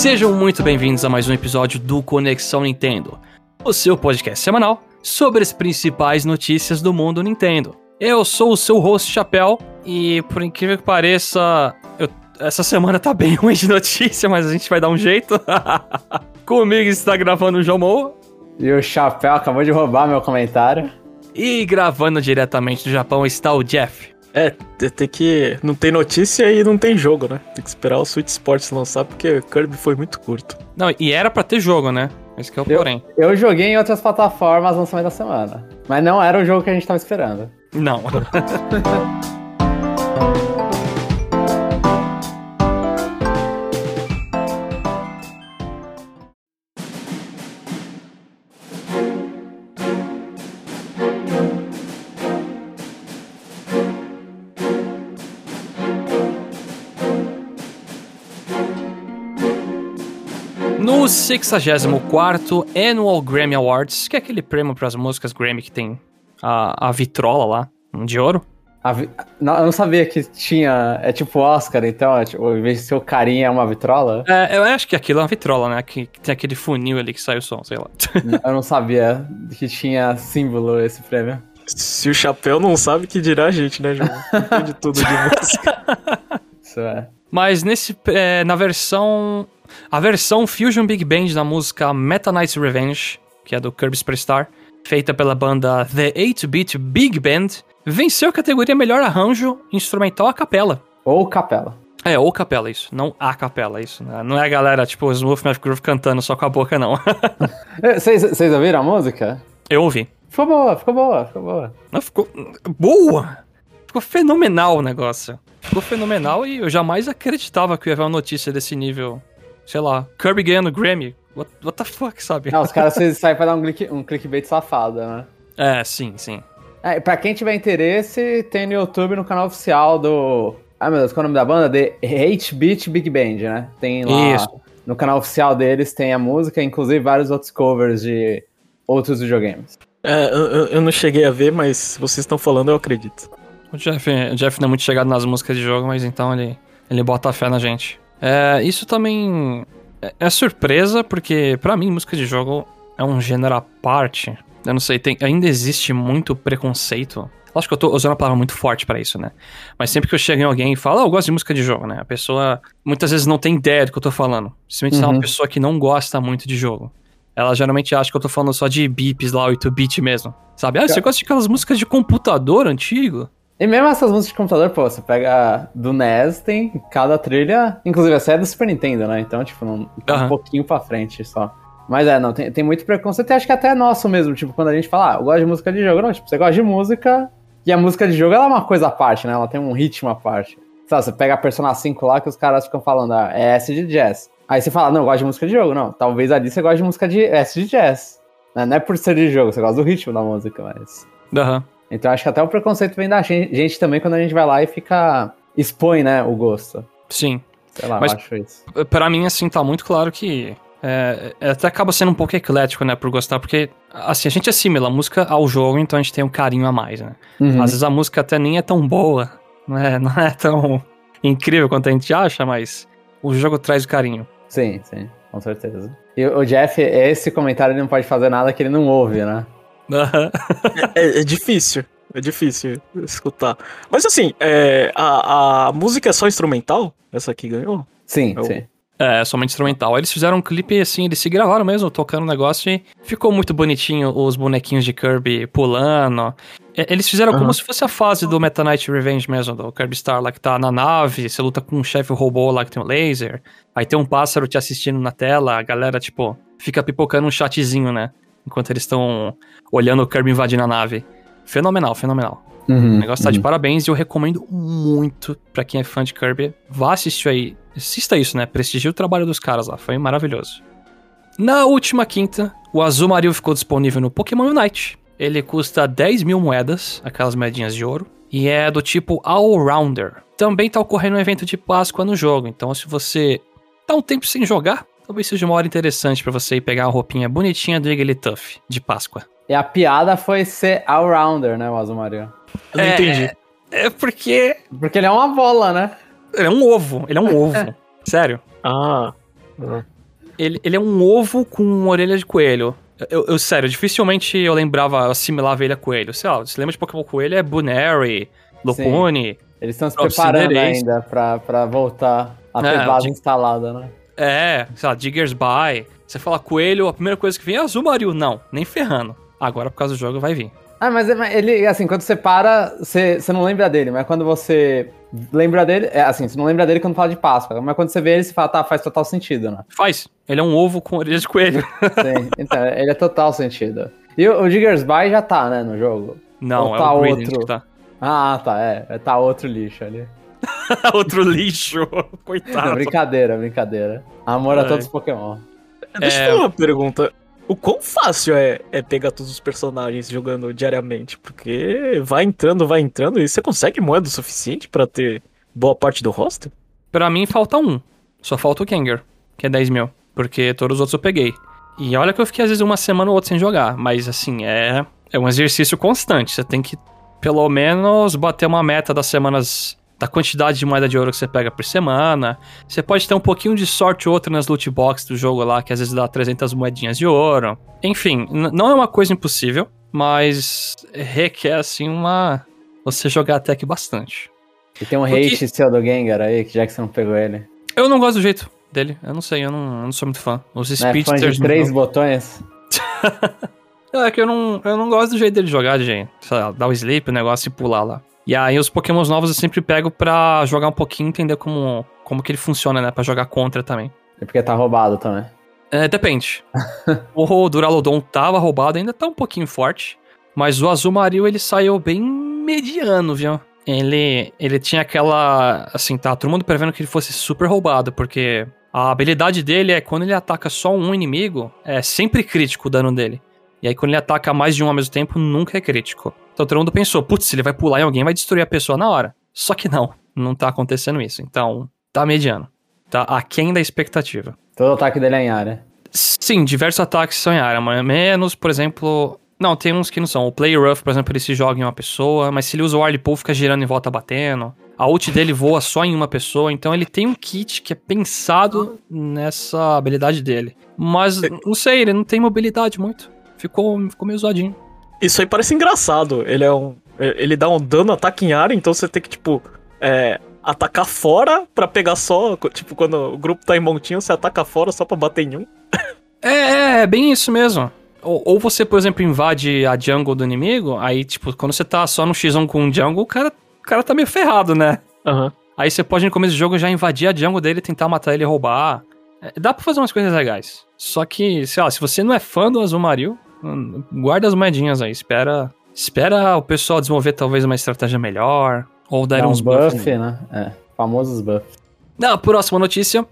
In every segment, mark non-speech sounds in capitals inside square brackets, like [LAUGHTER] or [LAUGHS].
Sejam muito bem-vindos a mais um episódio do Conexão Nintendo, o seu podcast semanal sobre as principais notícias do mundo Nintendo. Eu sou o seu host Chapéu e, por incrível que pareça, eu- essa semana tá bem [LAUGHS] ruim de notícia, mas a gente vai dar um jeito. [LAUGHS] Comigo está gravando o João E o Chapéu acabou de roubar meu comentário. e gravando diretamente do Japão está o Jeff. É, te- tem que. Não tem notícia e não tem jogo, né? Tem que esperar o Switch Sports lançar, porque Kirby foi muito curto. Não, e era pra ter jogo, né? Esse que é o Eu, porém. eu joguei em outras plataformas no lançamento da semana. Mas não era o jogo que a gente tava esperando. Não. [LAUGHS] No 64º Annual Grammy Awards, que é aquele prêmio para as músicas Grammy que tem a, a vitrola lá, um de ouro. A vi- não, eu não sabia que tinha. É tipo Oscar, então, é tipo, em vez de ser o carinha é uma vitrola. É, eu acho que aquilo é uma vitrola, né? Que, que tem aquele funil ali que sai o som, sei lá. [LAUGHS] eu não sabia que tinha símbolo esse prêmio. Se o Chapéu não sabe, que dirá a gente, né, João? Entende tudo de [LAUGHS] música. Isso é. Mas nesse, é, na versão, a versão Fusion Big Band da música Meta Knight's Revenge, que é do Kirby Superstar, feita pela banda The 8-Bit Big Band, venceu a categoria Melhor Arranjo Instrumental a Capela. Ou capela. É, ou capela, isso. Não a capela, isso. né? Não é a galera, tipo, Smooth Math Groove cantando só com a boca, não. [LAUGHS] Vocês vocês ouviram a música? Eu ouvi. Ficou boa, ficou boa, ficou boa. Não, ficou boa! Ficou fenomenal o negócio. Ficou fenomenal e eu jamais acreditava que ia ver uma notícia desse nível. Sei lá, Kirby ganhando Grammy. What, what the fuck, sabe? Não, os caras [LAUGHS] saem pra dar um, click, um clickbait safado, né? É, sim, sim. É, pra quem tiver interesse, tem no YouTube, no canal oficial do. Ai meu Deus, qual é o nome da banda? The 8-Bit Big Band, né? Tem lá. Isso. No canal oficial deles tem a música, inclusive vários outros covers de outros videogames. É, eu, eu- eu não cheguei a ver, mas se vocês estão falando, eu acredito. O Jeff, o Jeff não é muito chegado nas músicas de jogo, mas então ele, ele bota fé na gente. É, isso também é, é surpresa, porque pra mim música de jogo é um gênero à parte. Eu não sei, tem, ainda existe muito preconceito. Acho que eu tô usando uma palavra muito forte pra isso, né? Mas sempre que eu chego em alguém e falo, ah, eu gosto de música de jogo, né? A pessoa muitas vezes não tem ideia do que eu tô falando. Simplesmente se é uma Uhum. pessoa que não gosta muito de jogo. Ela geralmente acha que eu tô falando só de beeps lá, 8-bit mesmo. Sabe? Ah, você gosta de aquelas músicas de computador antigo? E mesmo essas músicas de computador, pô, você pega do NES, tem cada trilha. Inclusive, essa é do Super Nintendo, né? Então, tipo, tá Aham. um pouquinho pra frente só. Mas é, não, tem, tem muito preconceito e acho que até é nosso mesmo. Tipo, quando a gente fala, ah, eu gosto de música de jogo, não, tipo, você gosta de música. E a música de jogo ela é uma coisa à parte, né? Ela tem um ritmo à parte. Sabe, você pega a Persona 5 lá que os caras ficam falando, ah, é S de jazz. Aí você fala, não, eu gosto de música de jogo. Não, talvez ali você goste de música de S de jazz. Né? Não é por ser de jogo, você gosta do ritmo da música, mas. Aham. Então acho que até o preconceito vem da gen- gente também quando a gente vai lá e fica. expõe, né, o gosto. Sim. Sei lá, Mas- eu acho isso. Pra mim, assim, tá muito claro que. É, é, até acaba sendo um pouco eclético, né, por gostar, porque, assim, a gente assimila a música ao jogo, então a gente tem um carinho a mais, né? Uhum. Às vezes a música até nem é tão boa, não é, [LAUGHS] não é tão incrível quanto a gente acha, mas o jogo traz o carinho. Sim, sim, com certeza. E o o Jeff, esse comentário ele não pode fazer nada que ele não ouve, né? É, é difícil. É difícil escutar. Mas assim, é, a, a música é só instrumental? Essa aqui ganhou? Sim, Eu- sim. É, somente instrumental. Eles fizeram um clipe assim, eles se gravaram mesmo, tocando o negócio e ficou muito bonitinho os bonequinhos de Kirby pulando. É, Eles fizeram como Aham. se fosse a fase do Meta Knight Revenge mesmo, do Kirby Star lá que tá na nave, você luta com um chefe robô lá que tem um laser, aí tem um pássaro te assistindo na tela, a galera, tipo, fica pipocando um chatzinho, né? Enquanto eles estão olhando o Kirby invadindo a nave. Fenomenal, fenomenal. O Uhum, negócio tá de parabéns e eu recomendo muito pra quem é fã de Kirby. Vá assistir aí. Assista isso, né? Prestigie o trabalho dos caras lá. Foi maravilhoso. Na última quinta, o Azul Mario ficou disponível no Pokémon Unite. Ele custa 10 mil moedas, aquelas moedinhas de ouro, e é do tipo All-Rounder. Também tá ocorrendo um evento de Páscoa no jogo, então se você tá um tempo sem jogar, talvez seja uma hora interessante pra você ir pegar uma roupinha bonitinha do Wigglytuff de Páscoa. E a piada foi ser all-rounder, né, o Azumario? Eu não É, entendi. É porque Porque ele é uma bola, né? ele é um ovo, ele é um ovo. [LAUGHS] Sério. Ah, Ele, ele é um ovo com uma orelha de coelho. Eu, eu, sério, dificilmente eu lembrava, assimilava ele a coelho. Sei lá, você lembra de Pokémon Coelho? É Bunary, Lopone. Eles estão se preparando ainda pra, pra voltar a ter é, base instalada, né? É, sei lá, Diggers By. Você fala coelho, a primeira coisa que vem é Azumarill. Não, nem ferrando. Agora, por causa do jogo, vai vir. Ah, mas ele, assim, quando você para, você, você não lembra dele, mas quando você lembra dele, é assim, você não lembra dele quando fala de Páscoa, mas quando você vê ele, você fala, tá, faz total sentido, né? Faz. Ele é um ovo com orelha de coelho. [LAUGHS] Sim, então, ele é total sentido. E o, o Diggers By já tá, né, no jogo? Não, Ou é tá o outro. que tá. Ah, tá, é. Tá outro lixo ali. [LAUGHS] outro lixo, coitado. Não, brincadeira, brincadeira. Amor é. a todos os Pokémon. Deixa eu é... fazer uma pergunta o quão fácil é, é pegar todos os personagens jogando diariamente, porque vai entrando, vai entrando, e você consegue moeda o suficiente para ter boa parte do roster? Pra mim falta um. Só falta o Kanger, que é 10 mil. Porque todos os outros eu peguei. E olha que eu fiquei às vezes uma semana ou outra sem jogar. Mas assim, é, é um exercício constante. Você tem que, pelo menos, bater uma meta das semanas da quantidade de moeda de ouro que você pega por semana. Você pode ter um pouquinho de sorte ou outra nas loot boxes do jogo lá, que às vezes dá 300 moedinhas de ouro. Enfim, não é uma coisa impossível, mas requer, assim, uma... Você jogar até que bastante. E tem um Porque... hate seu do Gengar aí, que já que você não pegou ele. Eu não gosto do jeito dele. Eu não sei, eu não, eu não sou muito fã. Os speedsters... É fã de três botões? [LAUGHS] é que eu não, eu não gosto do jeito dele jogar, gente. Sei lá, dar o sleep, o negócio e pular lá. E aí os pokémons novos eu sempre pego pra jogar um pouquinho, entender como, como que ele funciona, né? Pra jogar contra também. É porque tá roubado também. É, depende. [LAUGHS] o Duraludon tava roubado, ainda tá um pouquinho forte. Mas o Azumarill, ele saiu bem mediano, viu? Ele, ele tinha aquela... Assim, tá todo mundo prevendo que ele fosse super roubado, porque... A habilidade dele é quando ele ataca só um inimigo, é sempre crítico o dano dele. E aí quando ele ataca mais de um ao mesmo tempo, nunca é crítico. Então todo mundo pensou, putz, ele vai pular em alguém vai destruir a pessoa na hora. Só que não, não tá acontecendo isso. Então, tá mediano. Tá aquém da expectativa. Todo ataque dele é em área. Sim, diversos ataques são em área, mas menos, por exemplo. Não, tem uns que não são. O Play Rough, por exemplo, ele se joga em uma pessoa, mas se ele usa o Pool, fica girando em volta batendo. A ult dele voa só em uma pessoa, então ele tem um kit que é pensado nessa habilidade dele. Mas, não sei, ele não tem mobilidade muito. Ficou, ficou meio zoadinho. Isso aí parece engraçado. Ele é um. Ele dá um dano ataque em área, então você tem que, tipo, é, atacar fora pra pegar só. Tipo, quando o grupo tá em montinho, você ataca fora só pra bater em um. É, é, é bem isso mesmo. Ou, ou, você, por exemplo, invade a jungle do inimigo, aí, tipo, quando você tá só no X1 com um jungle, o cara, o cara tá meio ferrado, né? Uhum. Aí você pode, no começo do jogo, já invadir a jungle dele, tentar matar ele e roubar. É, dá pra fazer umas coisas legais. Só que, sei lá, se você não é fã do Azumarill, guarda as moedinhas aí, espera, espera o pessoal desenvolver talvez uma estratégia melhor, ou dar uns buffs, buff, né? É, famosos buffs. Na próxima notícia,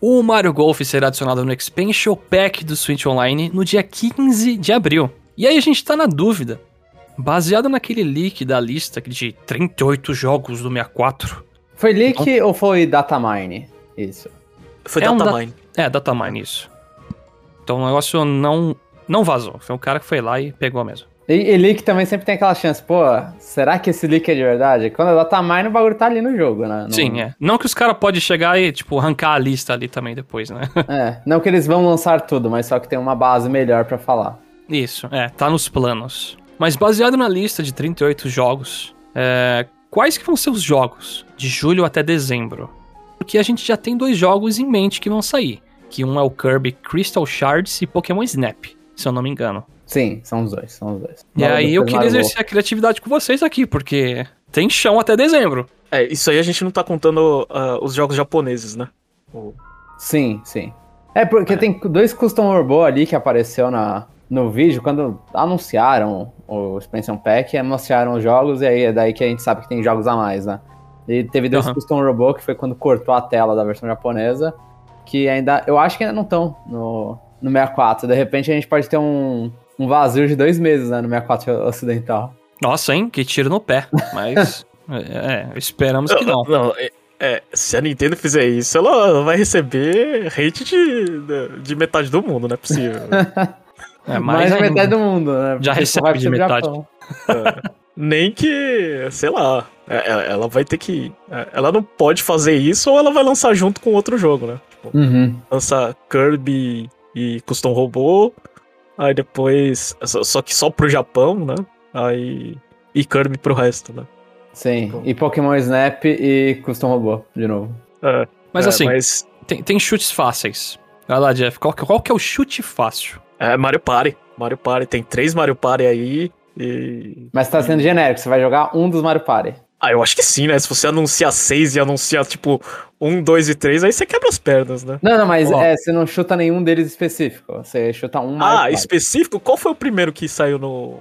o Mario Golf será adicionado no Expansion Pack do Switch Online no dia 15 de abril. E aí a gente tá na dúvida, baseado naquele leak da lista de 38 jogos do 64. Foi leak então, ou foi datamine? Isso. Foi é datamine. Um da, é, datamine, isso. Então o negócio não não vazou. Foi um cara que foi lá e pegou mesmo. E, e, leak também sempre tem aquela chance, pô, será que esse leak é de verdade? Quando ela tá mais, o bagulho tá ali no jogo, né? No... Sim, é. Não que os caras podem chegar e, tipo, arrancar a lista ali também depois, né? [LAUGHS] É, não que eles vão lançar tudo, mas só que tem uma base melhor para falar. Isso, é, tá nos planos. Mas baseado na lista de 38 jogos, é, quais que vão ser os jogos de julho até dezembro? Porque a gente já tem dois jogos em mente que vão sair, que um é o Kirby Crystal Shards e Pokémon Snap se eu não me engano. Sim, são os dois, são os dois. E aí eu queria exercer a criatividade com vocês aqui, porque tem chão até dezembro. É, isso aí a gente não tá contando uh, os jogos japoneses, né? O... Sim, sim. É, porque é. tem dois Custom Orbo ali que apareceu na, no vídeo, quando anunciaram o Expansion Pack, anunciaram os jogos, e aí é daí que a gente sabe que tem jogos a mais, né? E teve dois uhum. Custom Robô, que foi quando cortou a tela da versão japonesa, que ainda, eu acho que ainda não estão no, no 64. De repente a gente pode ter um, um vazio de dois meses, né, no 64 ocidental. Nossa, hein? Que tiro no pé. Mas, [LAUGHS] é, é, esperamos que não. Não, é, é, se a Nintendo fizer isso, ela vai receber hate de, de metade do mundo, não é possível. [LAUGHS] é, mais, mais metade do mundo, né? Já recebe de metade. É. Nem que, sei lá, é, ela vai ter que. Ela não pode fazer isso ou ela vai lançar junto com outro jogo, né? Uhum. Lança Kirby e Custom Robô. Aí depois. Só, só que só pro Japão, né? Aí. E Kirby pro resto, né? Sim. E Pokémon Snap e Custom Robô, de novo. É, Mas é, assim, Mas, tem, tem chutes fáceis. Vai lá, Jeff. Qual, que- qual que é o chute fácil? é Mario Party. Mario Party. Tem três Mario Party aí. E. Mas tá sendo genérico, você vai jogar um dos Mario Party. Ah, eu acho que sim, né? Se você anunciar seis e anunciar, tipo, um, dois e três, aí você quebra as pernas, né? Não, não, mas Ó. é, você não chuta nenhum deles específico. Você chuta um Mario Ah, Party. específico? Qual foi o primeiro que saiu no.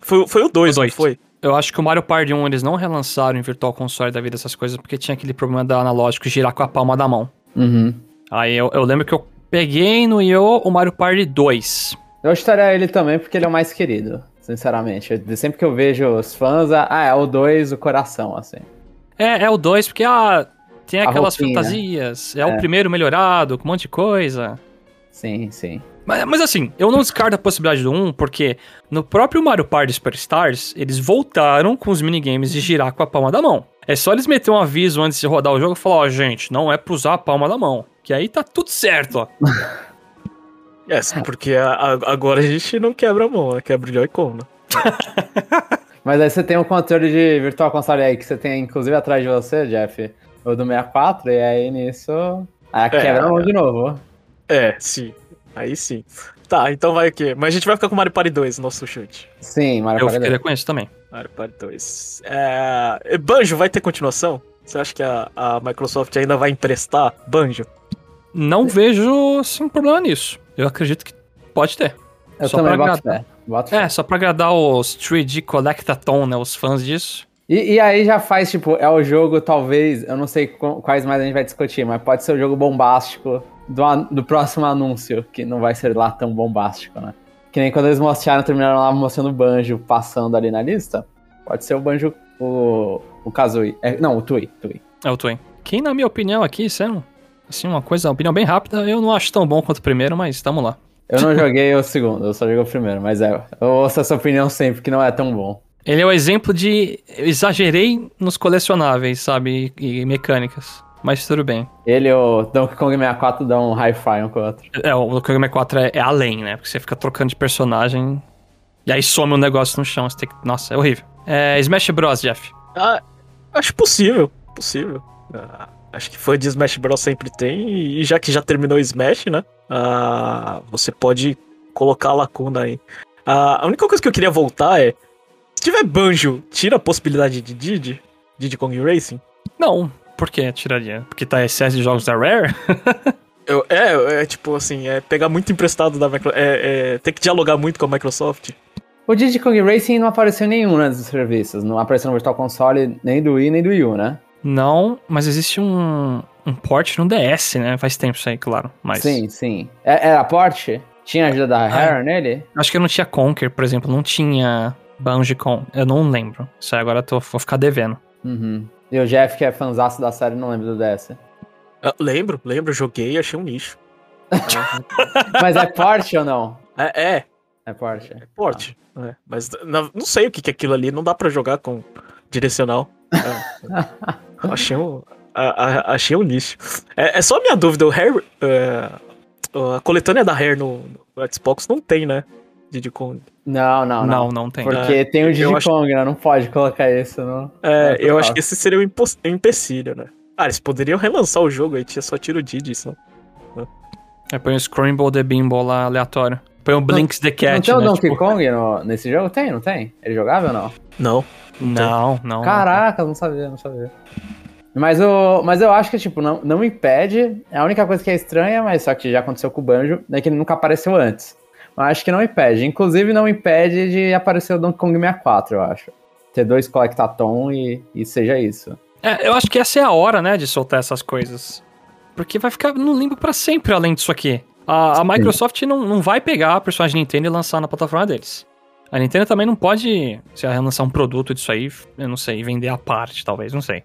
Foi, foi o dois, O dois. foi? Eu acho que o Mario Party 1 eles não relançaram em Virtual Console da vida essas coisas porque tinha aquele problema da analógico girar com a palma da mão. Uhum. Aí eu, eu lembro que eu peguei no Io o Mario Party 2. Eu estaria ele também porque ele é o mais querido, sinceramente. Eu- sempre que eu vejo os fãs, ah, é o 2, o coração, assim. É, é o 2 porque ah, tem aquelas roupinha. fantasias. É, É. o primeiro melhorado, com um monte de coisa. Sim, sim. Mas, mas assim, eu não descarto a possibilidade do 1, porque no próprio Mario Party Superstars, eles voltaram com os minigames de girar com a palma da mão. É só eles meterem um aviso antes de rodar o jogo e falar, ó, gente, não é pra usar a palma da mão. Que aí tá tudo certo, ó. [LAUGHS] É, porque a- a- agora a gente não quebra a mão, né? Quebra o Joy-Con, né? [LAUGHS] Mas aí você tem um controle de Virtual Console aí que você tem, inclusive, atrás de você, Jeff, o do 64, e aí nisso. Aí quebra a mão de novo. É, sim. Aí sim. Tá, então vai o quê? Mas a gente vai ficar com Mario Party 2, nosso chute. Sim, Mario Eu Party ficaria 2. com isso também. Mario Party 2. É... Banjo vai ter continuação? Você acha que a, a Microsoft ainda vai emprestar Banjo? Não vejo, assim, problema nisso. Eu acredito que pode ter. Eu Só também pra boto agradar. fé. É, só pra agradar os 3D Collectathon, né, os fãs disso. E, e aí já faz, tipo, é o jogo, talvez, eu não sei qu- quais mais a gente vai discutir, mas pode ser o jogo bombástico do, do próximo anúncio, que não vai ser lá tão bombástico, né? Que nem quando eles mostraram, terminaram lá mostrando o Banjo passando ali na lista. Pode ser o Banjo, o, o Kazooie. É, não, o Tui, Tui. É o Twin. Que, na minha opinião aqui, sendo, assim, uma coisa, uma opinião bem rápida, eu não acho tão bom quanto o primeiro, mas tamo lá. Eu não joguei o segundo, eu só joguei o primeiro, mas é, eu ouço essa opinião sempre, que não é tão bom. Ele é o exemplo de. Eu exagerei nos colecionáveis, sabe? E, e mecânicas. Mas tudo bem. Ele e o Donkey Kong 64 dão um hi-fi um com o outro. É, o Donkey Kong 4 é, é além, né? Porque você fica trocando de personagem. E aí some um negócio no chão. Você tem que... Nossa, é horrível. É, Smash Bros, Jeff. Ah, acho possível. Possível. Ah, acho que fã de Smash Bros sempre tem. E já que já terminou o Smash, né? ah, você pode colocar a lacuna aí. Ah, a única coisa que eu queria voltar é. Se tiver Banjo, tira a possibilidade de Diddy? Diddy Kong Racing? Não. Por que tiraria? Porque tá excesso de jogos da Rare? [LAUGHS] Eu, é, é tipo assim, é pegar muito emprestado da Microsoft. É, é ter que dialogar muito com a Microsoft. O Diddy Kong Racing não apareceu em nenhum né, dos serviços. Não apareceu no Virtual Console nem do Wii nem do Wii U, né? Não, mas existe um, um port no DS, né? Faz tempo isso aí, claro. Mas Sim, sim. É- Era porte? Tinha ajuda da Rare nele? acho que não tinha Conker, por exemplo. Não tinha Banjo Con. Eu não lembro. Isso aí agora eu tô, vou ficar devendo. Uhum. E o Jeff, que é fanzaço da série, não lembra do DS. Ah, lembro, lembro, joguei e achei um lixo. [LAUGHS] Mas é porte ou não? É, é, É porte. é porte. é, mas na- não sei o que, que é aquilo ali, não dá pra jogar com direcional. É, [LAUGHS] [LAUGHS] achei, um, a- a- achei um lixo. É, é só a minha dúvida, o Hair. é, a coletânea da Hair no, no Xbox não tem, né? Diddy Kong. Não, não, Não, não. não, tem. Porque tem o Diddy acho- Kong, né? Não pode colocar isso no... É, É, eu acho que esse seria um, impo- um empecilho, né? Ah, eles poderiam relançar o jogo aí, tinha só tiro o Diddy, só. Aí põe o Scramble the Bimble lá aleatório. Põe o Blinks the Cat, não tem o né? Donkey tipo- Kong no- nesse jogo? Tem, não tem? Ele jogava ou não? Não. Não, não. Caraca, não sabia, não sabia. Mas, o, mas eu acho que, tipo, não, não impede. É a única coisa que é estranha, mas só que já aconteceu com o Banjo, é que ele nunca apareceu antes. Mas acho que não impede. Inclusive, não impede de aparecer o Donkey Kong 64, eu acho. Ter dois Collectathon e, e seja isso. É, eu acho que essa é a hora, né, de soltar essas coisas. Porque vai ficar no limbo pra sempre além disso aqui. A, a Microsoft não, não vai pegar a personagem Nintendo e lançar na plataforma deles. A Nintendo também não pode, se ela lançar um produto disso aí, eu não sei, vender a parte, talvez, não sei.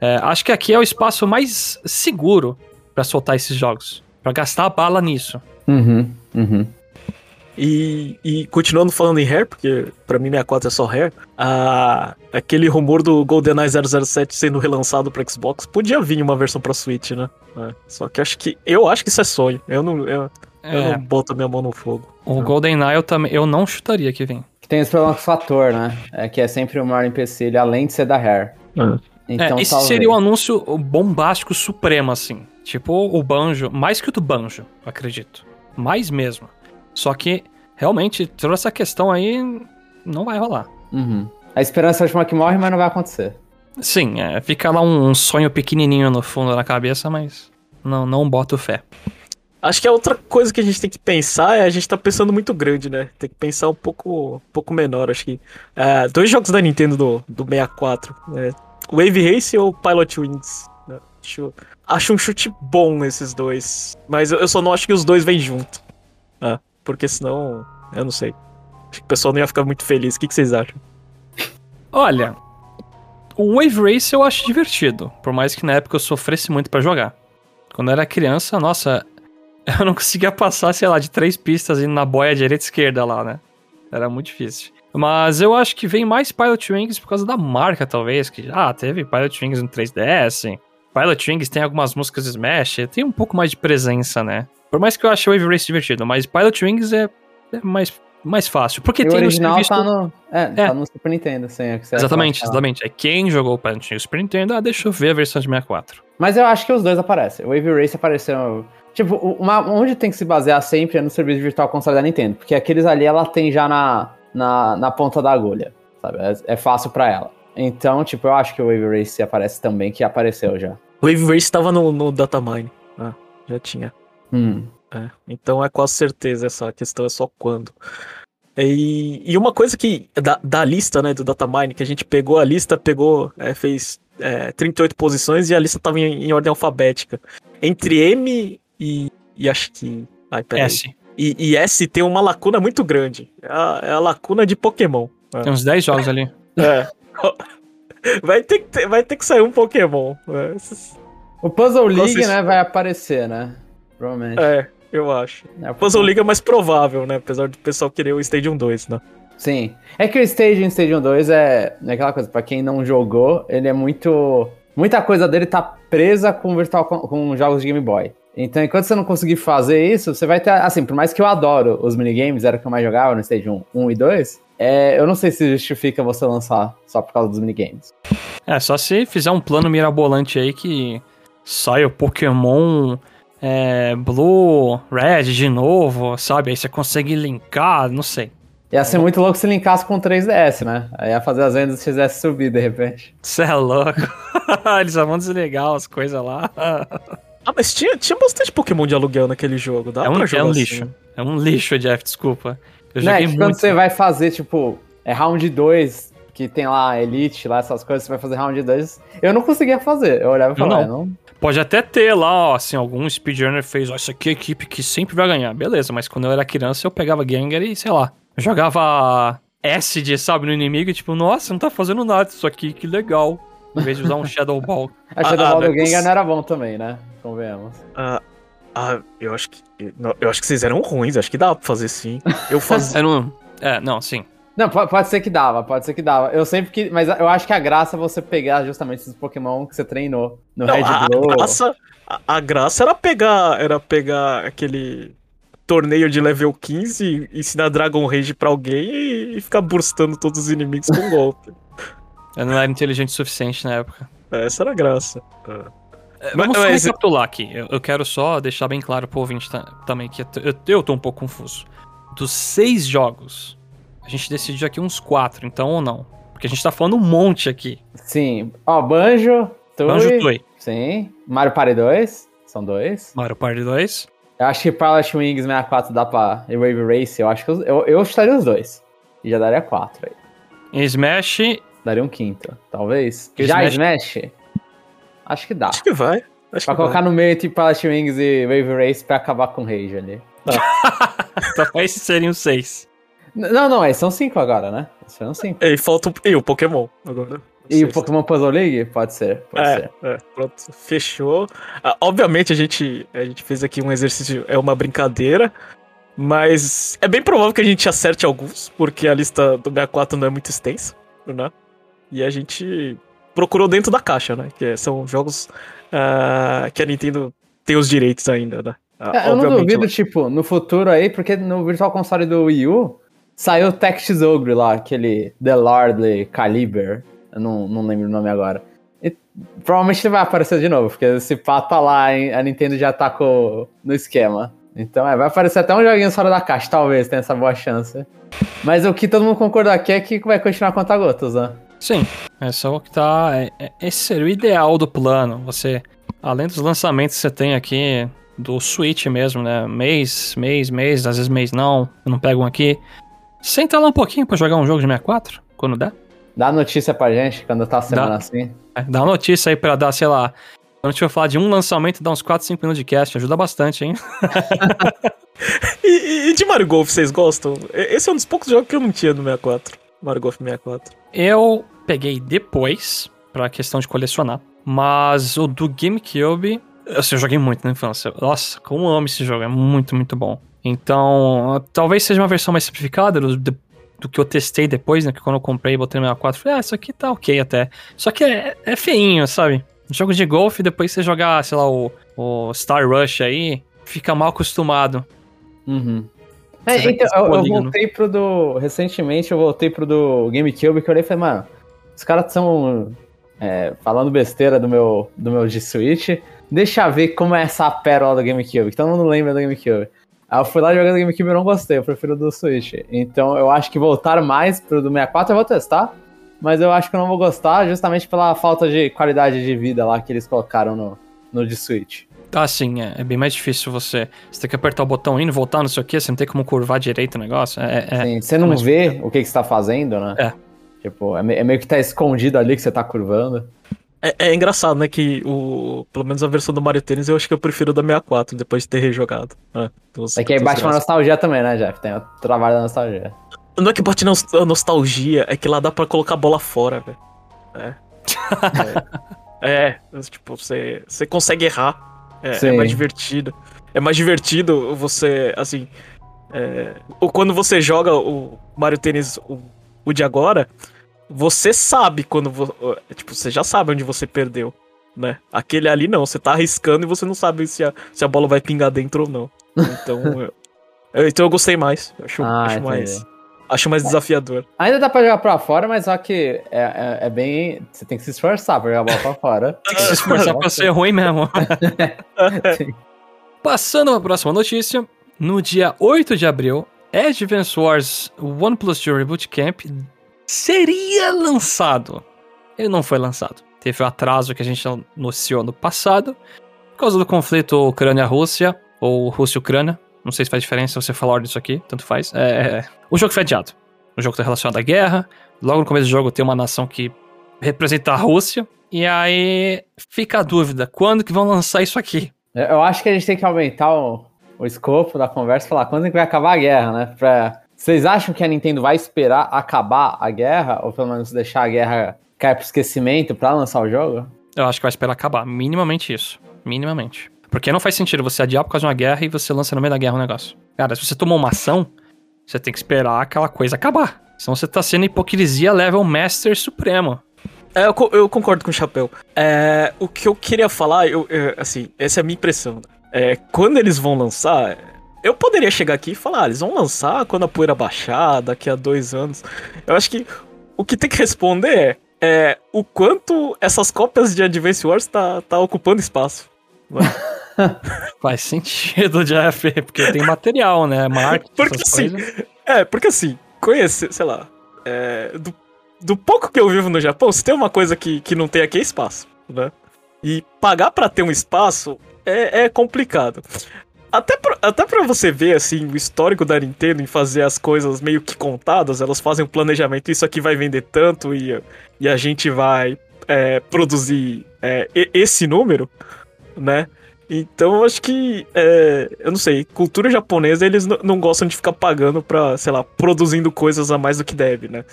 É, acho que aqui é o espaço mais seguro pra soltar esses jogos. Pra gastar a bala nisso. Uhum, uhum. E, e continuando falando em Rare, porque pra mim 64 é só Rare, a, aquele rumor do GoldenEye 007 sendo relançado pra Xbox, podia vir uma versão pra Switch, né? É, só que acho que. Eu acho que isso é sonho. Eu não, eu, eu É, não boto a minha mão no fogo. o GoldenEye eu também, eu não chutaria que vem. Tem esse problema com o fator, né? É que é sempre o maior empecilho, além de ser da Rare. Então, é, esse talvez. seria um anúncio bombástico supremo, assim. Tipo o Banjo, mais que o do Banjo, eu acredito. Mais mesmo. Só que, realmente, toda essa questão aí não vai rolar. Uhum. A esperança é a última que morre, mas não vai acontecer. Sim, é, fica lá um, um sonho pequenininho no fundo da cabeça, mas não, não boto fé. Acho que a outra coisa que a gente tem que pensar é a gente tá pensando muito grande, né? Tem que pensar um pouco, um pouco menor, acho que. É, dois jogos da Nintendo do, do 64, né? Wave Race ou Pilot Wings. né? Acho, acho um chute bom esses dois. Mas eu eu só não acho que os dois vêm junto. né? Porque senão, eu não sei. Acho que o pessoal não ia ficar muito feliz. O que, que vocês acham? Olha, o Wave Race eu acho divertido, por mais que na época eu sofresse muito pra jogar. Quando eu era criança, nossa, [LAUGHS] eu não conseguia passar, sei lá, de três pistas indo na boia direita e esquerda lá, né? Era muito difícil. Mas eu acho que vem mais Pilot Wings por causa da marca, talvez, que ah, teve Pilot Wings no 3DS. Pilot Wings tem algumas músicas Smash, tem um pouco mais de presença, né? Por mais que eu ache o Wave Race divertido, mas Pilot Wings é, é mais, mais fácil. Porque E o tem original serviço- tá no. É, É. tá no Super Nintendo, sim. é Exatamente, exatamente. É quem jogou o Pilot Wings Super Nintendo, ah, deixa eu ver a versão de 64. Mas eu acho que os dois aparecem. O Wave Race apareceu. Tipo, o- uma, onde tem que se basear sempre é no serviço virtual console da Nintendo. Porque aqueles ali ela tem já na, na, na ponta da agulha. Sabe? É, é fácil pra ela. Então, tipo, eu acho que o Wave Race aparece também, que apareceu já. Wave Race tava no, no Datamine. Ah, já tinha. Hum. É, então é quase certeza essa questão é só quando. E, e uma coisa que da, da lista, né, do Datamine, que a gente pegou a lista, pegou, é, fez é, 38 posições e a lista tava em, em ordem alfabética. Entre M e, e acho que. Ai, peraí. S. E, e S tem uma lacuna muito grande. É a, é a lacuna de Pokémon. Tem uns 10 jogos ali. É. [LAUGHS] Vai ter, que ter- vai ter que sair um Pokémon. É, O Puzzle League, né, vai aparecer, né? Provavelmente. é, eu acho. É, o Puzzle League é mais provável, né? Apesar do pessoal querer o Stadium 2, né? Sim. É que o Stadium Stadium 2 é, é aquela coisa, pra quem não jogou, ele é muito. Muita coisa dele tá presa com virtual com, com jogos de Game Boy. Então, enquanto você não conseguir fazer isso, você vai ter. Assim, por mais que eu adoro os minigames, era o que eu mais jogava no Stadium 1 e 2, é, eu não sei se justifica você lançar só por causa dos minigames. É, só se fizer um plano mirabolante aí que sai o Pokémon é, Blue, Red de novo, sabe? Aí você consegue linkar, não sei. Ia ser muito louco se linkasse com o 3DS, né? Aí ia fazer as vendas e fizesse subir de repente. Você é louco. [LAUGHS] Eles só vão desligar as coisas lá. [LAUGHS] Ah, mas tinha, tinha bastante Pokémon de aluguel naquele jogo. Dá É um, pra é jogar um assim. lixo. É um lixo, Jeff, desculpa. Eu Né, joguei que muito. quando você vai fazer, tipo, é round 2, que tem lá Elite, lá essas coisas, você vai fazer round 2. Eu não conseguia fazer. Eu olhava e falava, não. "Ah, não. Pode até ter lá, ó, assim, algum speedrunner fez, ó, isso aqui é a equipe que sempre vai ganhar. Beleza, mas quando eu era criança eu pegava Gengar e, sei lá, eu jogava Acid, sabe, no inimigo e tipo, nossa, não tá fazendo nada isso aqui, que legal. Em vez de usar um [LAUGHS] Shadow Ball. A Shadow Ah, Ball não do é Gengar não era bom também, né? Convenhamos. Ah, ah, eu acho que. não, Eu acho que vocês eram ruins, acho que dá pra fazer sim. Eu fazia. [LAUGHS] Não... É, não, sim. Não, po- pode ser que dava, pode ser que dava. Eu sempre que. Mas eu acho que a graça é você pegar justamente esses Pokémon que você treinou no Não, Red a, a graça, a, a graça era pegar, era pegar aquele torneio de level 15, ensinar Dragon Rage pra alguém e, e ficar burstando todos os inimigos com um golpe. Eu não era inteligente o suficiente na época. Essa era a graça. É, Vamos só mas- recapitular aqui. Eu, eu quero só deixar bem claro pro ouvinte ta- também que eu, eu, eu tô um pouco confuso. Dos seis jogos, a gente decidiu aqui uns quatro, então ou não? Porque a gente tá falando um monte aqui. Sim. Ó, Banjo, Tui. Banjo Toy, Sim. Mario Party 2. São dois. Mario Party 2. Eu acho que Pilot Wings 64 dá pra. E Wave Race, eu acho que. os- Eu, eu chutaria os dois. E já daria quatro aí. Em Smash, Daria um quinto, talvez. Que Já Smash- Smash? Acho que dá. Acho que vai. Acho Pra que colocar vai. no meio tipo Pilot Wings e Wave Race pra acabar com o Rage ali. então [LAUGHS] esses seriam seis. Não, não, esses são cinco agora, né? Esses são cinco. E falta o, e o Pokémon agora. E o. Pokémon Puzzle League? Pode ser, pode É, ser. é, pronto, fechou. Ah, obviamente a gente, a gente fez aqui um exercício, é uma brincadeira, Mas é bem provável que a gente acerte alguns, porque a lista do 64 não é muito extensa, né? E a gente procurou dentro da caixa, né? Que são jogos uh, que a Nintendo tem os direitos ainda, né? Uh, eu não duvido, tipo, no futuro aí, porque no Virtual Console do Wii U saiu o Tactics Ogre lá, aquele The Lordly Caliber. Eu não, não lembro o nome agora. E provavelmente ele vai aparecer de novo, porque esse pato tá lá, a Nintendo já tá com, no esquema. Então, é, vai aparecer até um joguinho fora da caixa, talvez tenha essa boa chance. Mas o que todo mundo concorda aqui é que vai continuar conta gotas, né? Sim, é só o que tá. É, é, esse seria o ideal do plano. Você, além dos lançamentos que você tem aqui, do Switch mesmo, né? Mês, mês, mês, às vezes mês não, eu não pego um aqui. Senta lá um pouquinho pra jogar um jogo de 64, quando der. Dá notícia pra gente quando tá semana dá, assim. É, dá notícia aí pra dar, sei lá, quando a gente for falar de um lançamento, dá uns 4, 5 minutos de cast. Ajuda bastante, hein? [LAUGHS] e, e, de Mario Golf, vocês gostam? Esse é um dos poucos jogos que eu não tinha no 64. Mario Golf 64. Eu peguei depois, pra questão de colecionar. Mas o do GameCube, assim, eu joguei muito na infância. Nossa, como eu amo esse jogo. É muito, muito bom. Então, talvez seja uma versão mais simplificada do, do, do que eu testei depois, né? Que quando eu comprei e botei no 64, falei, ah, isso aqui tá ok até. Só que é, é feinho, sabe? Jogo de golfe, depois você jogar, sei lá, o, o Star Rush aí, fica mal acostumado. Uhum. É, então, eu, eu, voltei pro do. Recentemente eu voltei pro do GameCube que eu olhei e falei, mano, os caras estão é, falando besteira do meu, do meu G Switch. Deixa eu ver como é essa pérola do GameCube, que todo mundo lembra do GameCube. Aí eu fui lá jogando GameCube e não gostei, eu prefiro do Switch. Então eu acho que voltar mais pro do 64 eu vou testar mas eu acho que eu não vou gostar justamente pela falta de qualidade de vida lá que eles colocaram no, no de Switch. Ah, sim, é, é, bem mais difícil você. Você tem que apertar o botão indo, voltar, não sei o que, você não tem como curvar direito o negócio. É, é, sim, você não vê o que, que você tá fazendo, né? É. Tipo, é, é, meio que tá escondido ali que você tá curvando. É, é, engraçado, né? Que o. Pelo menos a versão do Mario Tennis eu acho que eu prefiro da 64, depois de ter rejogado. É, é que aí bate uma nostalgia também, né, Jeff? Tem o trabalho da nostalgia. Não é que bate a nostalgia, é que lá dá pra colocar a bola fora, velho. É. [LAUGHS] é. é. tipo, você, você consegue errar. É, é, mais divertido. É mais divertido você, assim. É, quando você joga o Mario Tênis, o, o de agora, você sabe quando. Tipo, você já sabe onde você perdeu, né? Aquele ali não, você tá arriscando e você não sabe se a, se a bola vai pingar dentro ou não. Então. [LAUGHS] eu, então eu gostei mais. Eu acho, ah, acho mais. Acho mais desafiador. Ainda dá pra jogar pra fora, mas só que é, é, é bem. Você tem que se esforçar pra jogar a bola pra fora. tem que se [LAUGHS] esforçar pra ser ruim mesmo. [LAUGHS] [LAUGHS] Passando pra próxima notícia. No dia 8 de abril, Advance Wars One Plus 2 Reboot Camp seria lançado. Ele não foi lançado. Teve o um atraso que a gente anunciou no passado, por causa do conflito Ucrânia-Rússia, ou Rússia-Ucrânia, não sei se faz diferença você falar disso aqui, tanto faz. É, o jogo foi adiado. O jogo está relacionado à guerra. Logo no começo do jogo tem uma nação que representa a Rússia. E aí fica a dúvida: quando que vão lançar isso aqui? É, eu acho que a gente tem que aumentar o, o escopo da conversa e falar quando é que vai acabar a guerra, né? Pra... Vocês acham que a Nintendo vai esperar acabar a guerra? Ou pelo menos deixar a guerra cair pro esquecimento para lançar o jogo? Eu acho que vai esperar acabar. Minimamente isso. Minimamente. Porque não faz sentido você adiar por causa de uma guerra e você lança no meio da guerra um negócio. Cara, se você tomou uma ação, você tem que esperar aquela coisa acabar. Senão você tá sendo hipocrisia level master supremo. É, eu, eu, concordo com o Chapéu. É, o que eu queria falar, eu, eu, assim, essa é a minha impressão. É, quando eles vão lançar, eu poderia chegar aqui e falar, ah, eles vão lançar quando a poeira baixar, daqui a dois anos. Eu acho que o que tem que responder é, é o quanto essas cópias de Advance Wars tá, tá ocupando espaço. [LAUGHS] Faz sentido, Jeff, porque tem material, né? Marketing, porque assim, coisas. É, porque assim, conhecer, sei lá, é, do, do pouco que eu vivo no Japão, se tem uma coisa que, que não tem aqui é espaço, né? E pagar para ter um espaço é, é complicado. Até pra, até pra você ver, assim, o histórico da Nintendo em fazer as coisas meio que contadas, elas fazem um planejamento, isso aqui vai vender tanto e, e a gente vai é, produzir é, esse número, né? Então eu acho que, é, eu não sei, cultura japonesa eles não gostam de ficar pagando pra, sei lá, produzindo coisas a mais do que deve, né?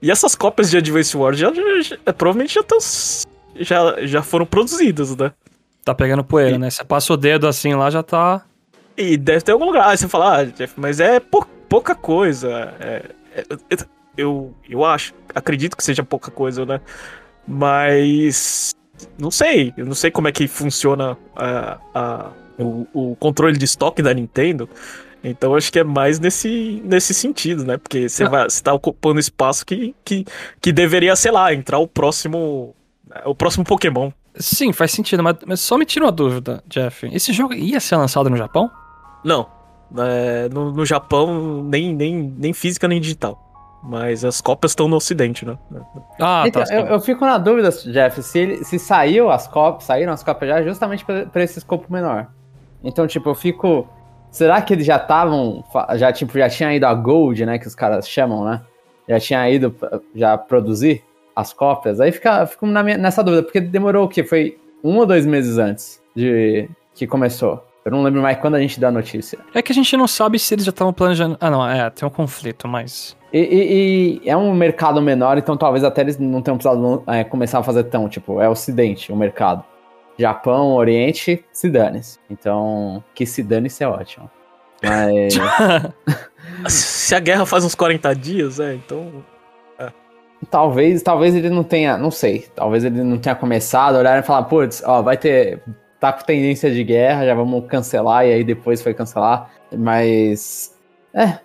E essas cópias de Advance Wars já, já, já é, provavelmente já estão. Já, já foram produzidas, né? Tá pegando poeira, e... né? Você passa o dedo assim lá, já tá. E deve ter algum lugar. Aí você fala, ah, Jeff, mas é pou- pouca coisa. É, é- eu, eu acho, acredito que seja pouca coisa, né? Mas. Não sei. Eu não sei como é que funciona a, a- o, o controle de estoque da Nintendo. Então acho que é mais nesse, nesse sentido, né? Porque você Ah. vai, você tá ocupando espaço que, que, que deveria, sei lá, entrar o próximo. O próximo Pokémon. Sim, faz sentido, mas, mas só me tira uma dúvida, Jeff. Esse jogo ia ser lançado no Japão? Não. É, no, no Japão, nem, nem, nem física nem digital. Mas as cópias estão no ocidente, né? Ah, então, tá. eu, eu fico na dúvida, Jeff, se, ele- se saiu as cópias, saíram as cópias já justamente pra, pra esse escopo menor. Então, tipo, eu fico. Será que eles já estavam. Já, tipo, já tinha ido a Gold, né? Que os caras chamam, né? Já tinha ido já produzir as cópias. Aí fica, fico na minha- nessa dúvida, porque demorou o quê? Foi um ou dois meses antes de que começou. Eu não lembro mais quando a gente deu a notícia. É que a gente não sabe se eles já estavam planejando. Ah, não, é, tem um conflito, mas. E, e- e é um mercado menor, então talvez até eles não tenham precisado é, começar a fazer tão, tipo, é Ocidente o mercado. Japão, Oriente, se dane -se. Então, que se dane-se é ótimo. Mas. [LAUGHS] [LAUGHS] Se a guerra faz uns 40 dias, é, então. talvez, talvez ele não tenha, não sei, talvez ele não tenha começado a olhar e falar, putz, ó, vai ter, tá com tendência de guerra, já vamos cancelar, e aí depois foi cancelar. Mas, é,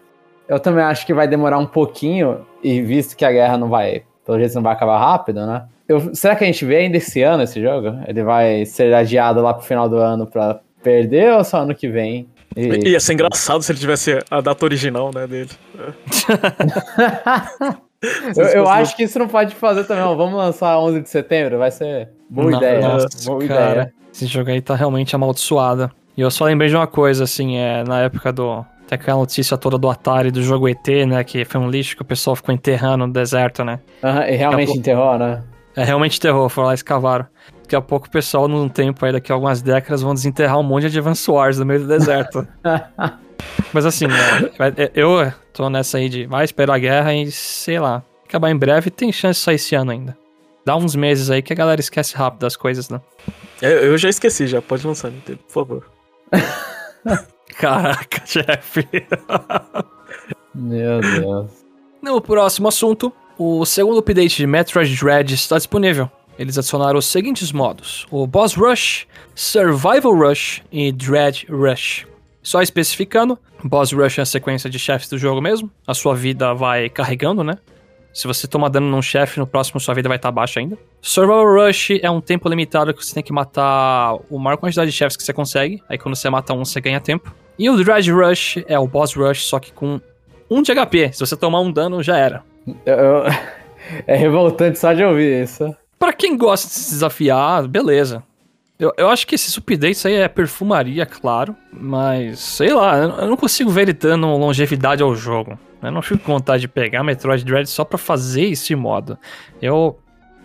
eu também acho que vai demorar um pouquinho, e visto que a guerra não vai, pelo jeito não vai acabar rápido, né? Eu, será que a gente vê ainda esse ano esse jogo? Ele vai ser adiado lá pro final do ano pra perder ou só ano que vem? E- Ia ser engraçado se ele tivesse a data original, né, dele. [LAUGHS] eu, eu acho que isso não pode fazer também. ó. Vamos lançar 11 de setembro, vai ser boa Não, ideia. nossa, boa cara. ideia. Esse jogo aí tá realmente amaldiçoado. E eu só lembrei de uma coisa, assim, é, na época do. Tem aquela notícia toda do Atari, do jogo ET, né? Que foi um lixo que o pessoal ficou enterrando no deserto, né? Aham, e realmente Acabou. enterrou, né? É realmente terror, foram lá e escavaram. Daqui a pouco o pessoal, num tempo aí, daqui a algumas décadas, vão desenterrar um monte de Advance Wars no meio do deserto. [LAUGHS] Mas assim, né, é, eu tô nessa aí de vai esperar a guerra e sei lá, acabar em breve tem chance de sair esse ano ainda. Dá uns meses aí que a galera esquece rápido das coisas, né? Eu, eu já esqueci, já. Pode lançar, Nintendo, por favor. [LAUGHS] Caraca, [LAUGHS] Jeff. Meu Deus. No próximo assunto, o segundo update de Metroid Dread está disponível. Eles adicionaram os seguintes modos: o Boss Rush, Survival Rush e Dread Rush. Só especificando, Boss Rush é a sequência de chefes do jogo mesmo. A sua vida vai carregando, né? Se você toma dano num chefe, no próximo sua vida vai estar baixa ainda. Survival Rush é um tempo limitado que você tem que matar a maior quantidade de chefes que você consegue. Aí quando você mata um, você ganha tempo. E o Dread Rush é o Boss Rush, só que com 1 de HP. Se você tomar um dano, já era. Eu- eu- É revoltante só de ouvir isso. Pra quem gosta de se desafiar, beleza. Eu, eu acho que esses updates aí é perfumaria, claro. Mas, sei lá, eu não consigo ver ele dando longevidade ao jogo. Eu não fico com vontade de pegar Metroid Dread só pra fazer esse modo. Eu,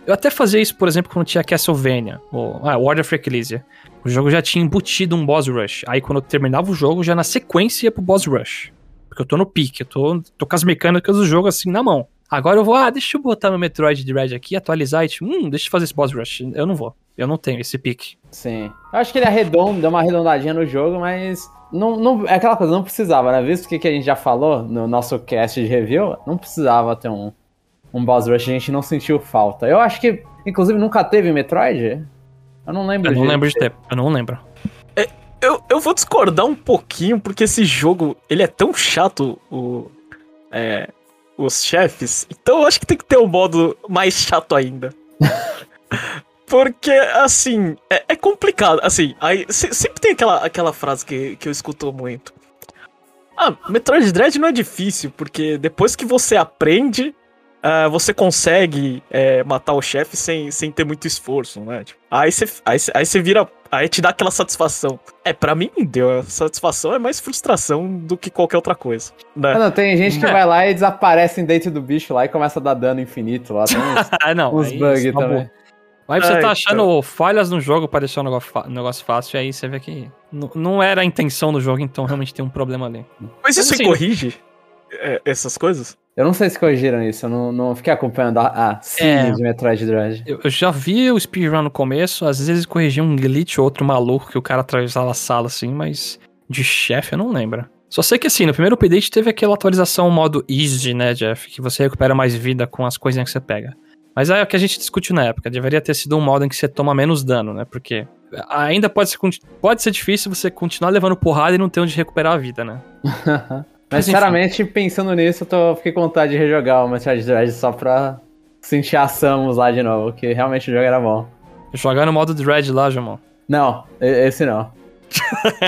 eu até fazia isso, por exemplo, quando tinha Castlevania, ou ah, World of Ecclesia. O jogo já tinha embutido um boss rush. Aí quando eu terminava o jogo, já na sequência ia pro boss rush. Porque eu tô no pique, eu tô, tô com as mecânicas do jogo assim na mão. Agora eu vou, ah, deixa eu botar meu Metroid Dread aqui, atualizar e tipo, hum, deixa eu fazer esse boss rush. Eu não vou. Eu não tenho esse pique. Sim. Eu acho que ele arredonda, deu uma arredondadinha no jogo, mas. Não, não, é aquela coisa, não precisava, né? Visto que, que a gente já falou no nosso cast de review, não precisava ter um, um boss rush, a gente não sentiu falta. Eu acho que, inclusive, nunca teve Metroid. Eu não lembro Eu não de- lembro de ter. Eu não lembro. Eu, eu vou discordar um pouquinho, porque esse jogo, ele é tão chato, o, é, os chefes, então eu acho que tem que ter um modo mais chato ainda. [LAUGHS] porque, assim, é, é complicado, assim, aí se- sempre tem aquela, aquela frase que, que eu escuto muito. Ah, Metroid Dread não é difícil, porque depois que você aprende, ah, você consegue é, matar o chefe sem, sem ter muito esforço, né? Tipo, aí você aí aí você vira. Aí te dá aquela satisfação. É, pra mim, deu. A satisfação é mais frustração do que qualquer outra coisa. Ah, Né? não, tem gente que É. vai lá e desaparece dentro do bicho lá e começa a dar dano infinito lá. Tem uns, [LAUGHS] Ah, não. uns bugs acabou. também. Aí você Ah, tá achando então. falhas no jogo pra deixar o negócio, fácil, e aí você vê que não era a intenção do jogo, então realmente tem um problema ali. Mas isso Mas, assim, corrige é, essas coisas? Eu não sei se corrigiram isso, eu não, não fiquei acompanhando a, a É. de Metroid Dread. Eu, eu já vi o speedrun no começo, às vezes corrigia um glitch ou outro maluco que o cara atravessava a sala assim, mas De chefe, eu não lembro. Só sei que assim, no primeiro update teve aquela atualização modo easy, né, Jeff? Que você recupera mais vida com as coisinhas que você pega. Mas é o que a gente discutiu na época. Deveria ter sido um modo em que você toma menos dano, né? Porque ainda pode ser, pode ser difícil você continuar levando porrada e não ter onde recuperar a vida, né? [LAUGHS] Mas, sinceramente, pensando nisso, eu tô, fiquei com vontade de rejogar o Metroid Dread só pra sentir a Samus lá de novo, que realmente o jogo era bom. Jogar no modo Dread lá, Jamon? Não, esse não.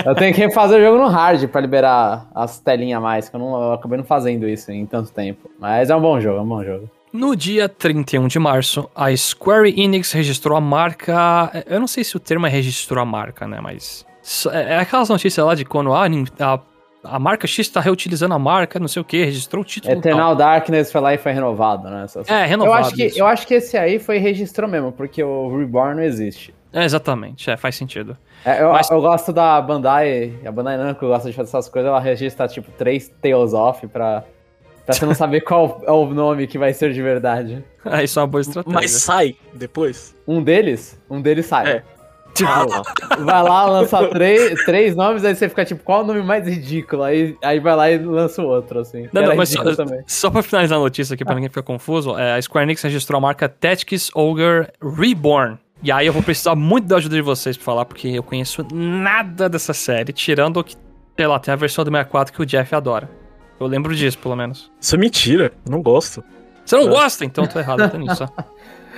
eu tenho que refazer o jogo no hard pra liberar as telinhas a mais, que eu, não, eu acabei não fazendo isso em tanto tempo. Mas é um bom jogo, é um bom jogo. No dia 31 de março, a Square Enix registrou a marca. Eu não sei se o termo é registrou a marca, né? Mas. É, é aquelas notícias lá de quando a, a, a marca X está reutilizando a marca, não sei o que, registrou o título. Eternal Darkness foi lá e foi renovado, né? É, renovado. Eu acho, que, eu acho que esse aí foi registrou mesmo, porque o Reborn não existe. É, exatamente, é, faz sentido. É, eu, Mas... eu gosto da Bandai, a Bandai Namco gosta de fazer essas coisas, ela registra tipo três Tales of pra Pra você não [LAUGHS] saber qual é o nome que vai ser de verdade. Ah, isso é uma boa estratégia. Mas sai depois? Um deles? Um deles sai. É. Tipo, vai lá, lança três, três nomes, aí você fica tipo, qual é o nome mais ridículo? Aí, aí vai lá e lança o outro, assim. Não, não, mas só, só pra finalizar a notícia aqui, pra ninguém ficar confuso, é, a Square Enix registrou a marca Tactics Ogre Reborn. E aí eu vou precisar muito da ajuda de vocês pra falar, porque eu conheço nada dessa série, tirando o que, sei lá, tem a versão do 64 que o Jeff adora. Eu lembro disso, pelo menos. Isso é mentira, eu não gosto. Você não é. gosta? Então eu tô errado tô nisso. [LAUGHS]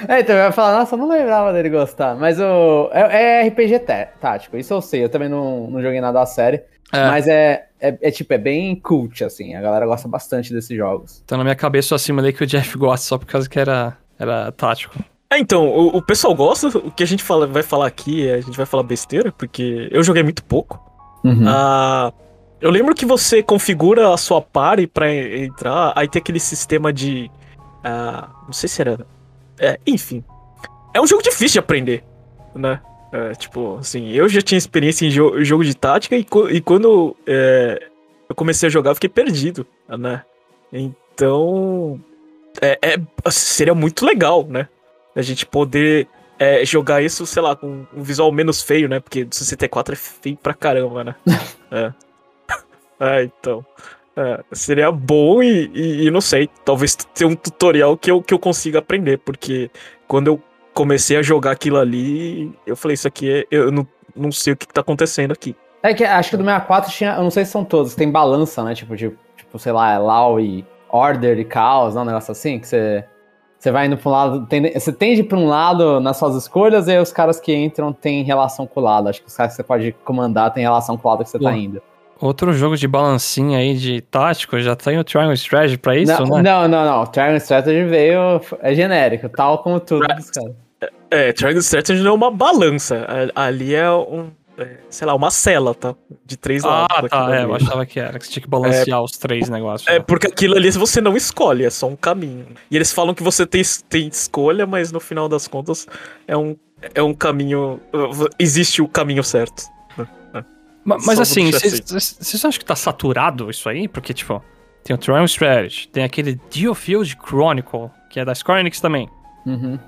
É, então eu ia falar, nossa, eu não lembrava dele gostar. Mas o. É, é RPG tático, isso eu sei. Eu também não, não joguei nada a série. É. Mas é, é, é, tipo, é bem cult, assim. A galera gosta bastante desses jogos. Então na minha cabeça eu assimilei que o Jeff gosta só por causa que era, era tático. É, então, o, o pessoal gosta, o que a gente fala, vai falar aqui, é, a gente vai falar besteira, porque eu joguei muito pouco. Uhum. Ah. Eu lembro que você configura a sua party pra entrar, aí tem aquele sistema de. Uh, não sei se era. É, enfim. É um jogo difícil de aprender, né? É, tipo, assim, eu já tinha experiência em jo jogo de tática e, e quando é, eu comecei a jogar eu fiquei perdido, né? Então. É, é, seria muito legal, né? A gente poder é, jogar isso, sei lá, com um visual menos feio, né? Porque do 64 é feio pra caramba, né? [LAUGHS] é. [LAUGHS] É, então. É, seria bom e, e, e, não sei, talvez ter um tutorial que eu, que eu consiga aprender, porque quando eu comecei a jogar aquilo ali, eu falei, isso aqui é. Eu não, não sei o que, que tá acontecendo aqui. É que acho que do 64 tinha. Eu não sei se são todos, tem balança, né? Tipo, de, tipo sei lá, é Law e Order e Caos, né? Um negócio assim, que você. Você vai indo pra um lado, tende, você tende pra um lado nas suas escolhas e aí os caras que entram têm relação com o lado. Acho que os caras que você pode comandar têm relação com o lado que você tá indo. Outro jogo de balancinha aí de tático, já tem o Triangle Strategy pra isso, não, né? Não, não, não. O Triangle Strategy veio. É genérico, tal como tudo dos caras. É, Triangle Strategy não é uma balança. Ali é um. É, sei lá, uma cela, tá? De três ah, lados. Ah, tá, é, eu achava que era, que você tinha que balancear é, os três negócios. É, né? porque aquilo ali você não escolhe, é só um caminho. E eles falam que você tem, tem escolha, mas no final das contas é um, é um caminho. Existe o caminho certo. Mas, mas assim, vocês acham que tá saturado isso aí? Porque, tipo, tem o Triumph Strategy, tem aquele Geofield Chronicle, que é da Square Enix também. Uhum.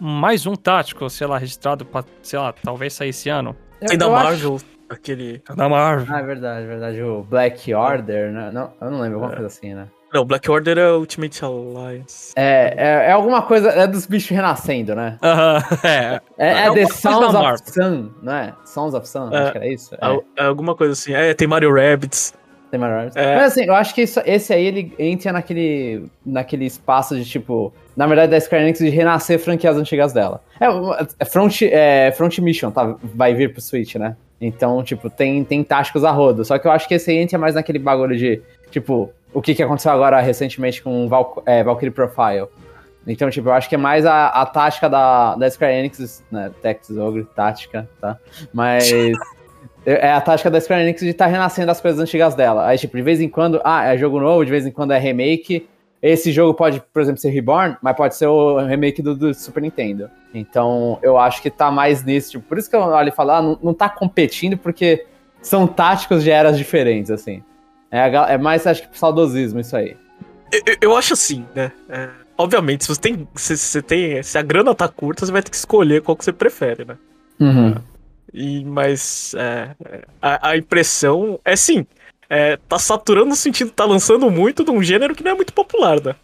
Mais um tático, sei lá, registrado pra, sei lá, talvez sair esse ano. Tem da Marvel, acho... aquele. Da Marvel. Ah, é verdade, é verdade. O Black Order, né? Não, eu não lembro, alguma é. coisa assim, né? Não, Black Order é Ultimate Alliance. É, é, é, alguma coisa. É dos bichos renascendo, né? Aham, uh [LAUGHS] -huh, é. É, é, é The Sons of Sun, não é? Sons of Sun, acho que era isso. É. é. alguma coisa assim. É, tem Mario Rabbids. Tem Mario Rabbids. Mas assim, eu acho que isso, esse aí ele entra naquele, naquele espaço de tipo. Na verdade, da Square Enix de renascer franquias antigas dela. É, Front, é, Front Mission tá, vai vir pro Switch, né? Então, tipo, tem, tem táticos a rodo. Só que eu acho que esse aí entra mais naquele bagulho de, tipo, o que, que aconteceu agora recentemente com Val, é, Valkyrie Profile. Então, tipo, eu acho que é mais a, a tática da, da Square Enix, né? Tactics Ogre, tática, tá? Mas. [LAUGHS] é a tática da Square Enix de estar tá renascendo as coisas antigas dela. Aí, tipo, de vez em quando, ah, é jogo novo, de vez em quando é remake. Esse jogo pode, por exemplo, ser Reborn, mas pode ser o remake do, do Super Nintendo. Então, eu acho que tá mais nisso. Tipo, por isso que eu olho e falo, ah, não, não tá competindo, porque são táticos de eras diferentes, assim. É, é mais, acho que, saudosismo isso aí. Eu, eu acho assim, né? É, obviamente, se você tem. Se, se, tem. Se a grana tá curta, você vai ter que escolher qual que você prefere, né? Uhum. E, mas é, a, a impressão é sim. É, tá saturando no sentido, tá lançando muito de um gênero que não é muito popular, né?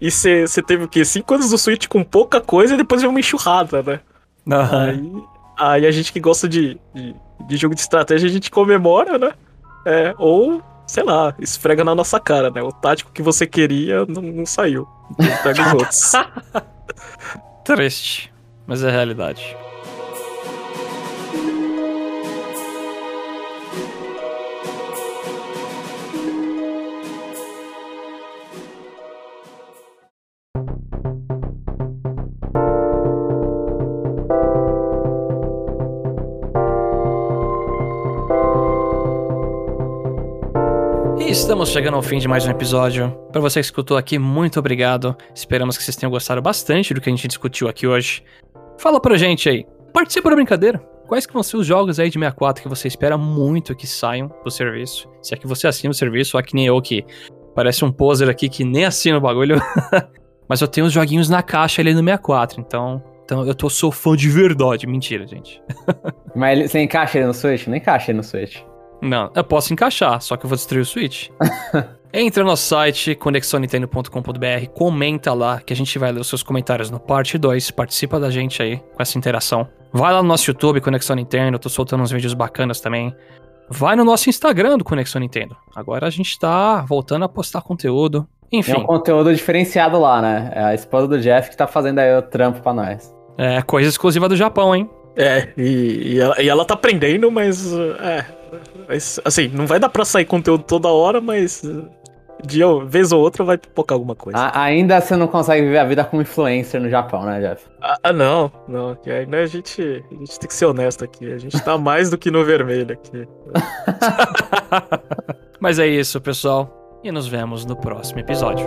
E você teve o quê? Cinco anos do Switch com pouca coisa e depois veio uma enxurrada, né? Uhum. Aí, aí a gente que gosta de, de, de, jogo de estratégia, a gente comemora, né? É, ou, sei lá, esfrega na nossa cara, né? O tático que você queria não, não saiu. Pega os outros. [LAUGHS] Triste, mas é a realidade. Estamos chegando ao fim de mais um episódio. Para você que escutou aqui, muito obrigado. Esperamos que vocês tenham gostado bastante do que a gente discutiu aqui hoje. Fala pra gente aí. Participa da brincadeira. Quais que vão ser os jogos aí de 64 que você espera muito que saiam do serviço? Se é que você assina o serviço, ou é que nem eu que parece um poser aqui que nem assina o bagulho. [LAUGHS] Mas eu tenho os joguinhos na caixa ali no 64, então então eu tô, sou fã de verdade. Mentira, gente. [LAUGHS] Mas você encaixa ele no Switch? Não encaixa ele no Switch. Não, eu posso encaixar, só que eu vou destruir o Switch. [LAUGHS] Entra no nosso site, conexonintendo.com.br, comenta lá que a gente vai ler os seus comentários no parte 2, participa da gente aí com essa interação. Vai lá no nosso YouTube, Conexão Nintendo, eu tô soltando uns vídeos bacanas também. Vai no nosso Instagram do Conexão Nintendo. Agora a gente tá voltando a postar conteúdo. Enfim. Tem um conteúdo diferenciado lá, né? É a esposa do Jeff que tá fazendo aí o trampo pra nós. É, coisa exclusiva do Japão, hein? É, e, e, ela, e ela tá aprendendo, mas. É, mas, assim, não vai dar pra sair conteúdo toda hora, mas de vez ou outra vai pipocar alguma coisa. A, ainda você não consegue viver a vida como influencer no Japão, né, Jeff? Ah, ah não, não. Ainda a gente, a gente tem que ser honesto aqui. A gente tá mais do que no vermelho aqui. [LAUGHS] Mas é isso, pessoal. E nos vemos no próximo episódio.